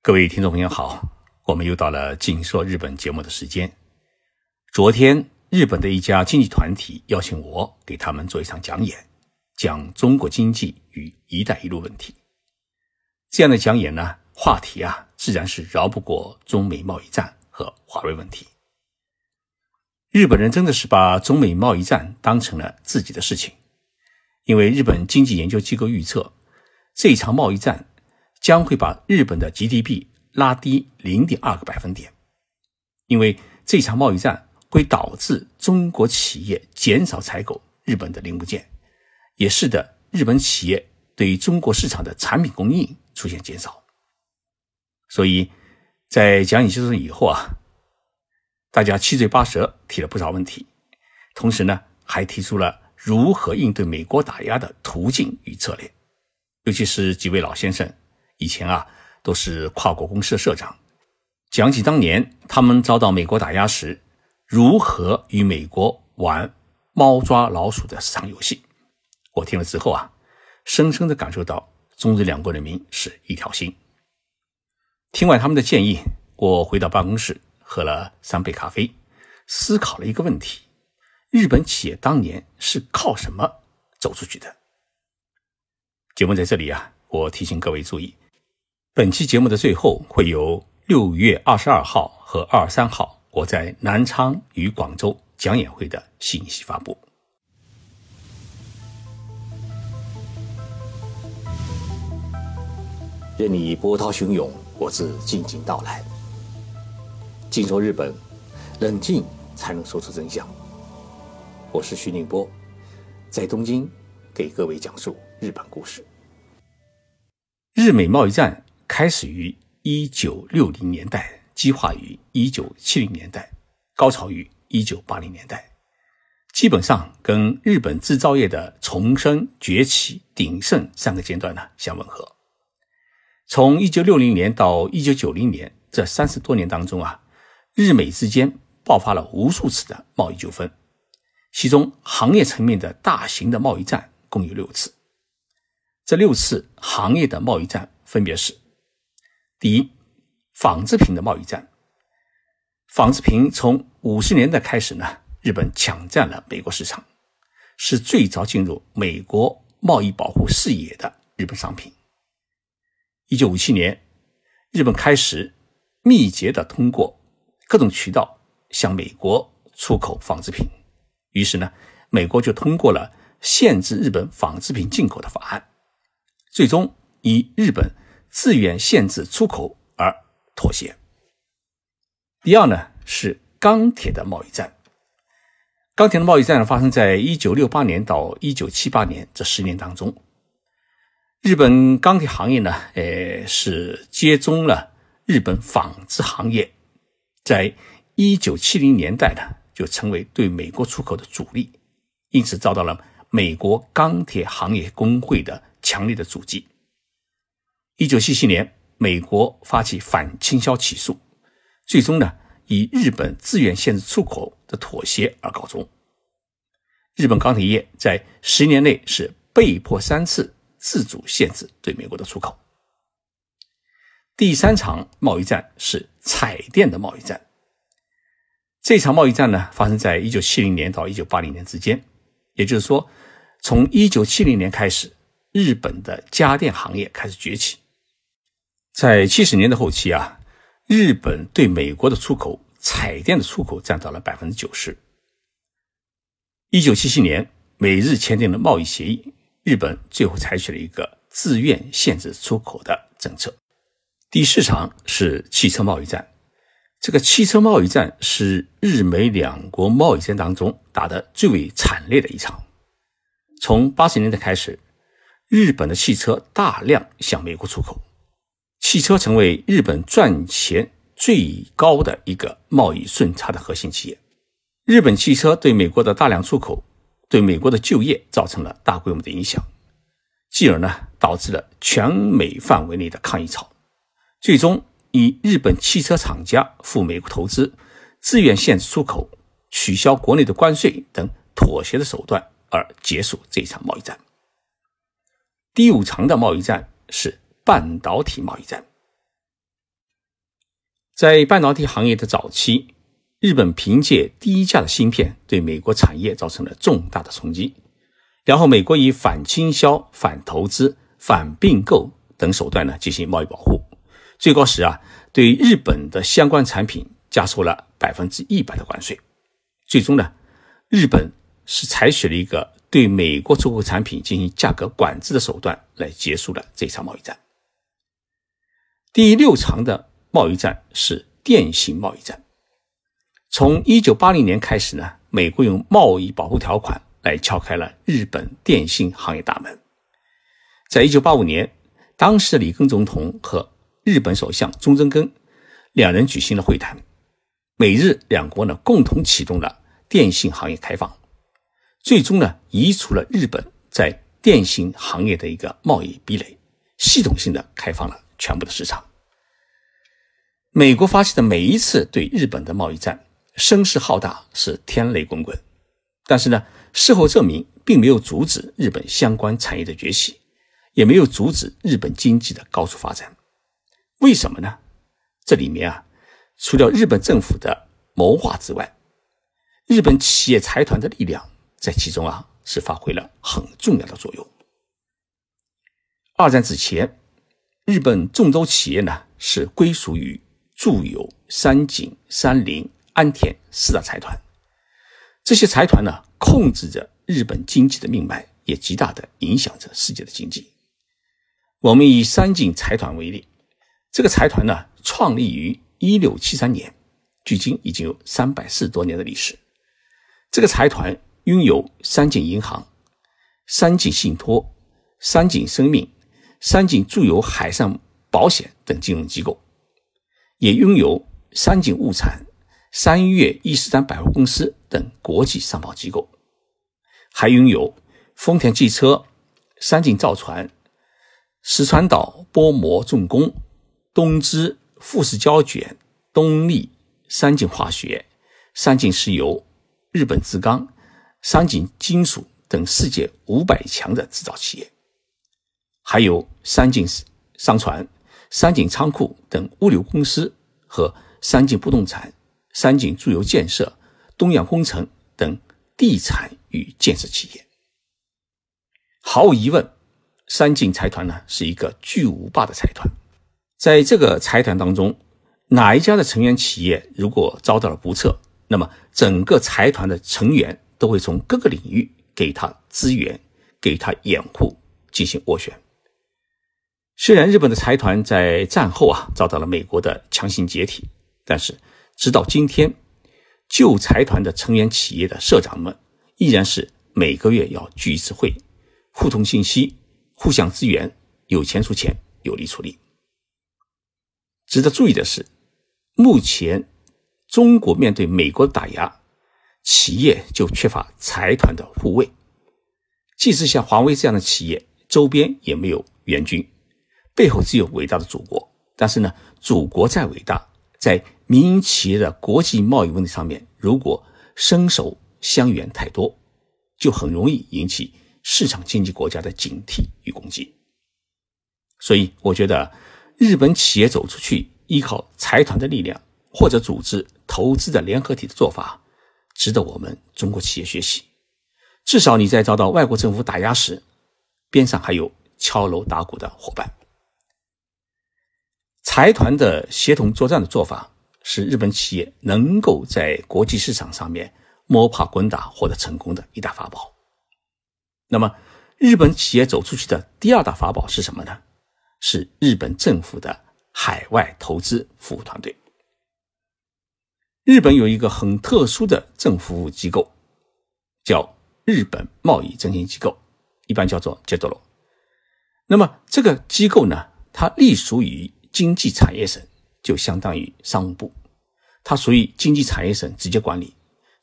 各位听众朋友好，我们又到了《静说日本》节目的时间。昨天，日本的一家经济团体邀请我给他们做一场讲演，讲中国经济与“一带一路”问题。这样的讲演呢，话题啊，自然是绕不过中美贸易战和华为问题。日本人真的是把中美贸易战当成了自己的事情，因为日本经济研究机构预测，这一场贸易战。将会把日本的 GDP 拉低零点二个百分点，因为这场贸易战会导致中国企业减少采购日本的零部件，也使得日本企业对于中国市场的产品供应出现减少。所以，在讲演结束以后啊，大家七嘴八舌提了不少问题，同时呢，还提出了如何应对美国打压的途径与策略，尤其是几位老先生。以前啊，都是跨国公司的社长，讲起当年他们遭到美国打压时，如何与美国玩猫抓老鼠的市场游戏。我听了之后啊，深深的感受到中日两国人民是一条心。听完他们的建议，我回到办公室喝了三杯咖啡，思考了一个问题：日本企业当年是靠什么走出去的？节目在这里啊，我提醒各位注意。本期节目的最后会由六月二十二号和二十三号我在南昌与广州讲演会的信息发布。任你波涛汹涌，我自静静到来。静说日本，冷静才能说出真相。我是徐宁波，在东京给各位讲述日本故事。日美贸易战。开始于一九六零年代，激化于一九七零年代，高潮于一九八零年代，基本上跟日本制造业的重生、崛起、鼎盛三个阶段呢相吻合。从一九六零年到一九九零年这三十多年当中啊，日美之间爆发了无数次的贸易纠纷，其中行业层面的大型的贸易战共有六次。这六次行业的贸易战分别是。第一，纺织品的贸易战。纺织品从五十年代开始呢，日本抢占了美国市场，是最早进入美国贸易保护视野的日本商品。一九五七年，日本开始密集的通过各种渠道向美国出口纺织品，于是呢，美国就通过了限制日本纺织品进口的法案，最终以日本。自愿限制出口而妥协。第二呢是钢铁的贸易战。钢铁的贸易战呢发生在一九六八年到一九七八年这十年当中。日本钢铁行业呢，呃，是接中了日本纺织行业，在一九七零年代呢，就成为对美国出口的主力，因此遭到了美国钢铁行业工会的强烈的阻击。一九七七年，美国发起反倾销起诉，最终呢以日本自愿限制出口的妥协而告终。日本钢铁业在十年内是被迫三次自主限制对美国的出口。第三场贸易战是彩电的贸易战。这场贸易战呢发生在一九七零年到一九八零年之间，也就是说，从一九七零年开始，日本的家电行业开始崛起。在七十年的后期啊，日本对美国的出口彩电的出口占到了百分之九十。一九七七年，美日签订了贸易协议，日本最后采取了一个自愿限制出口的政策。第四场是汽车贸易战，这个汽车贸易战是日美两国贸易战当中打得最为惨烈的一场。从八十年代开始，日本的汽车大量向美国出口。汽车成为日本赚钱最高的一个贸易顺差的核心企业。日本汽车对美国的大量出口，对美国的就业造成了大规模的影响，继而呢导致了全美范围内的抗议潮，最终以日本汽车厂家赴美国投资、自愿限制出口、取消国内的关税等妥协的手段而结束这场贸易战。第五场的贸易战是。半导体贸易战，在半导体行业的早期，日本凭借低价的芯片对美国产业造成了重大的冲击。然后，美国以反倾销、反投资、反并购等手段呢进行贸易保护，最高时啊对日本的相关产品加收了百分之一百的关税。最终呢，日本是采取了一个对美国出口产品进行价格管制的手段来结束了这场贸易战。第六场的贸易战是电信贸易战。从一九八零年开始呢，美国用贸易保护条款。来敲开了日本电信行业大门。在一九八五年，当时的里根总统和日本首相中曾根两人举行了会谈，美日两国呢共同启动了电信行业开放，最终呢移除了日本在电信行业的一个贸易壁垒，系统性的开放了全部的市场。美国发起的每一次对日本的贸易战，声势浩大，是天雷滚滚，但是呢。事后证明，并没有阻止日本相关产业的崛起，也没有阻止日本经济的高速发展。为什么呢？这里面啊，除了日本政府的谋划之外，日本企业财团的力量在其中啊是发挥了很重要的作用。二战之前，日本众多企业呢是归属于住友、三井、三菱、安田四大财团。这些财团呢，控制着日本经济的命脉，也极大的影响着世界的经济。我们以三井财团为例，这个财团呢，创立于一六七三年，距今已经有三百四十多年的历史。这个财团拥有三井银行、三井信托、三井生命、三井住友海上保险等金融机构，也拥有三井物产。三月伊势丹百货公司等国际商贸机构，还拥有丰田汽车、三井造船、石川岛波膜重工、东芝富士胶卷、东丽、三井化学、三井石油、日本制钢、三井金属等世界五百强的制造企业，还有三井商船、三井仓库等物流公司和三井不动产。三井住友建设、东洋工程等地产与建设企业，毫无疑问，三井财团呢是一个巨无霸的财团。在这个财团当中，哪一家的成员企业如果遭到了不测，那么整个财团的成员都会从各个领域给他资源、给他掩护，进行斡旋。虽然日本的财团在战后啊遭到了美国的强行解体，但是。直到今天，旧财团的成员企业的社长们依然是每个月要聚一次会，互通信息，互相支援，有钱出钱，有力出力。值得注意的是，目前中国面对美国的打压，企业就缺乏财团的护卫。即使像华为这样的企业，周边也没有援军，背后只有伟大的祖国。但是呢，祖国再伟大，在民营企业的国际贸易问题上面，如果伸手相援太多，就很容易引起市场经济国家的警惕与攻击。所以，我觉得日本企业走出去，依靠财团的力量或者组织投资的联合体的做法，值得我们中国企业学习。至少你在遭到外国政府打压时，边上还有敲锣打鼓的伙伴。财团的协同作战的做法。是日本企业能够在国际市场上面摸爬滚打获得成功的一大法宝。那么，日本企业走出去的第二大法宝是什么呢？是日本政府的海外投资服务团队。日本有一个很特殊的政府服务机构，叫日本贸易振兴机构，一般叫做 JETRO。那么，这个机构呢，它隶属于经济产业省。就相当于商务部，它属于经济产业省直接管理，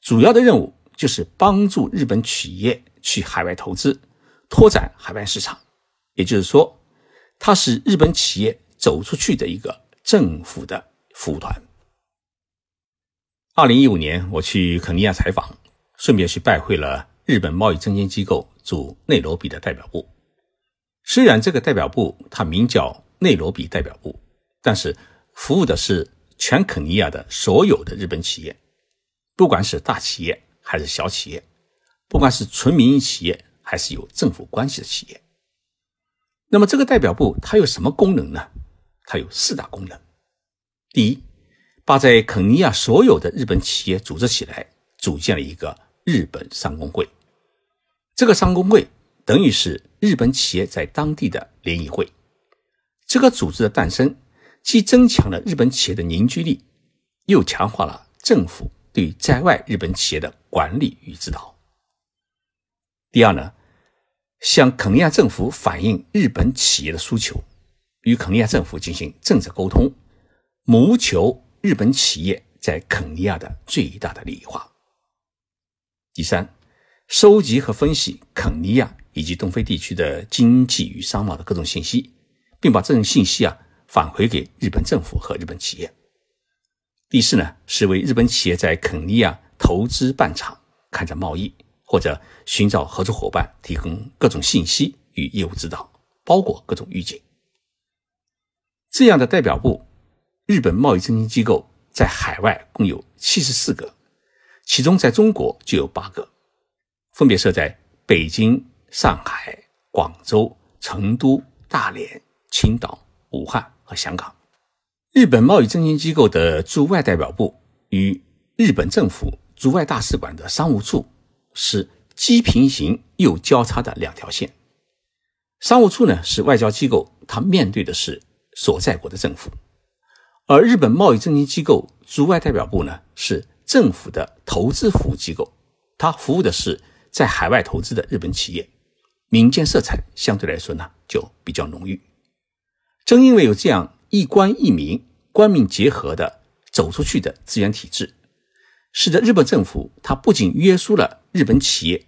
主要的任务就是帮助日本企业去海外投资，拓展海外市场。也就是说，它是日本企业走出去的一个政府的服务团。二零一五年，我去肯尼亚采访，顺便去拜会了日本贸易证券机构驻内罗毕的代表部。虽然这个代表部它名叫内罗毕代表部，但是服务的是全肯尼亚的所有的日本企业，不管是大企业还是小企业，不管是纯民营企业还是有政府关系的企业。那么这个代表部它有什么功能呢？它有四大功能。第一，把在肯尼亚所有的日本企业组织起来，组建了一个日本商工会。这个商工会等于是日本企业在当地的联谊会。这个组织的诞生，既增强了日本企业的凝聚力，又强化了政府对在外日本企业的管理与指导。第二呢，向肯尼亚政府反映日本企业的诉求，与肯尼亚政府进行政策沟通，谋求日本企业在肯尼亚的最大的利益化。第三。收集和分析肯尼亚以及东非地区的经济与商贸的各种信息，并把这种信息啊返回给日本政府和日本企业。第四呢，是为日本企业在肯尼亚投资办厂、开展贸易或者寻找合作伙伴提供各种信息与业务指导，包括各种预警。这样的代表部，日本贸易振兴机构在海外共有七十四个，其中在中国就有八个。分别设在北京、上海、广州、成都、大连、青岛、武汉和香港。日本贸易振兴机构的驻外代表部与日本政府驻外大使馆的商务处是既平行又交叉的两条线。商务处呢是外交机构，它面对的是所在国的政府；而日本贸易振兴机构驻外代表部呢是政府的投资服务机构，它服务的是。在海外投资的日本企业，民间色彩相对来说呢就比较浓郁。正因为有这样一官一民、官民结合的走出去的资源体制，使得日本政府它不仅约束了日本企业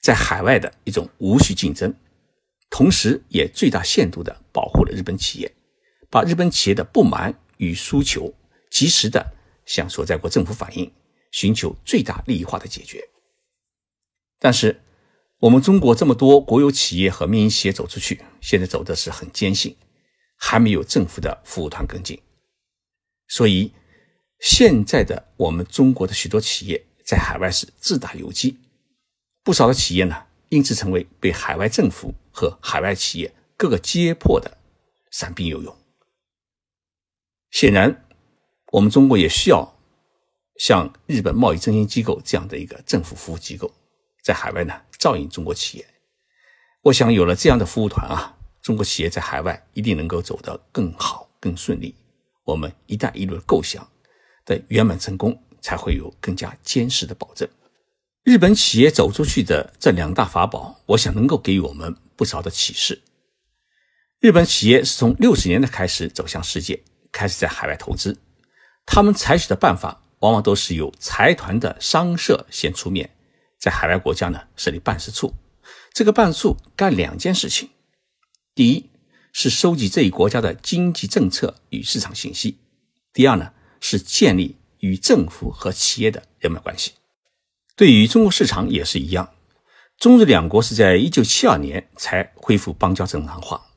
在海外的一种无序竞争，同时也最大限度地保护了日本企业，把日本企业的不满与诉求及时地向所在国政府反映，寻求最大利益化的解决。但是，我们中国这么多国有企业和民营企业走出去，现在走的是很艰辛，还没有政府的服务团跟进。所以，现在的我们中国的许多企业在海外是自打游击，不少的企业呢，因此成为被海外政府和海外企业各个揭破的散兵游勇。显然，我们中国也需要像日本贸易中心机构这样的一个政府服务机构。在海外呢，照应中国企业。我想有了这样的服务团啊，中国企业在海外一定能够走得更好、更顺利。我们“一带一路”的构想的圆满成功，才会有更加坚实的保证。日本企业走出去的这两大法宝，我想能够给予我们不少的启示。日本企业是从六十年代开始走向世界，开始在海外投资。他们采取的办法，往往都是由财团的商社先出面。在海外国家呢设立办事处，这个办事处干两件事情：第一是收集这一国家的经济政策与市场信息；第二呢是建立与政府和企业的人脉关系。对于中国市场也是一样，中日两国是在一九七二年才恢复邦交正常化。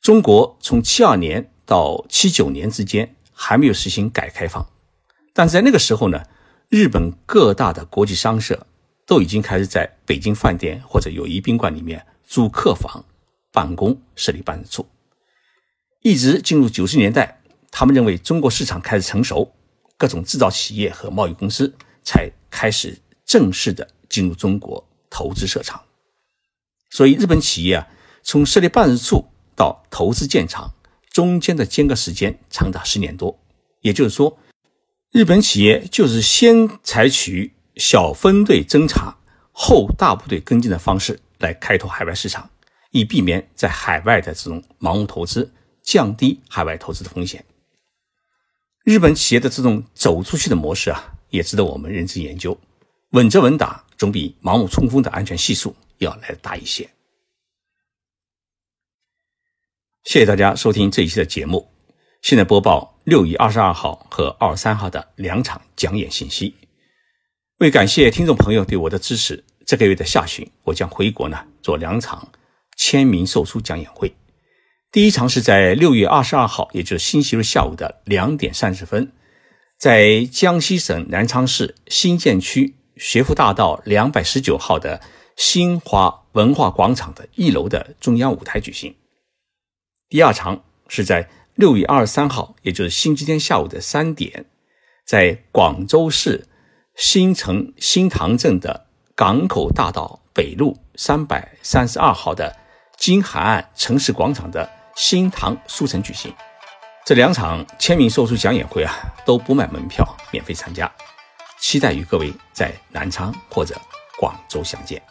中国从七二年到七九年之间还没有实行改革开放，但在那个时候呢，日本各大的国际商社。都已经开始在北京饭店或者友谊宾馆里面租客房办公，设立办事处。一直进入九十年代，他们认为中国市场开始成熟，各种制造企业和贸易公司才开始正式的进入中国投资设厂。所以，日本企业啊，从设立办事处到投资建厂，中间的间隔时间长达十年多。也就是说，日本企业就是先采取。小分队侦查后大部队跟进的方式来开拓海外市场，以避免在海外的这种盲目投资，降低海外投资的风险。日本企业的这种走出去的模式啊，也值得我们认真研究。稳扎稳打总比盲目冲锋的安全系数要来的大一些。谢谢大家收听这一期的节目。现在播报六月二十二号和二十三号的两场讲演信息。为感谢听众朋友对我的支持，这个月的下旬我将回国呢做两场签名售书讲演会。第一场是在六月二十二号，也就是星期日下午的两点三十分，在江西省南昌市新建区学府大道两百十九号的新华文化广场的一楼的中央舞台举行。第二场是在六月二十三号，也就是星期天下午的三点，在广州市新城新塘镇的港口大道北路三百三十二号的金海岸城市广场的。新塘书城举行这两场签名售书讲演会啊，都不卖门票，免费参加。期待与各位在南昌或者广州相见。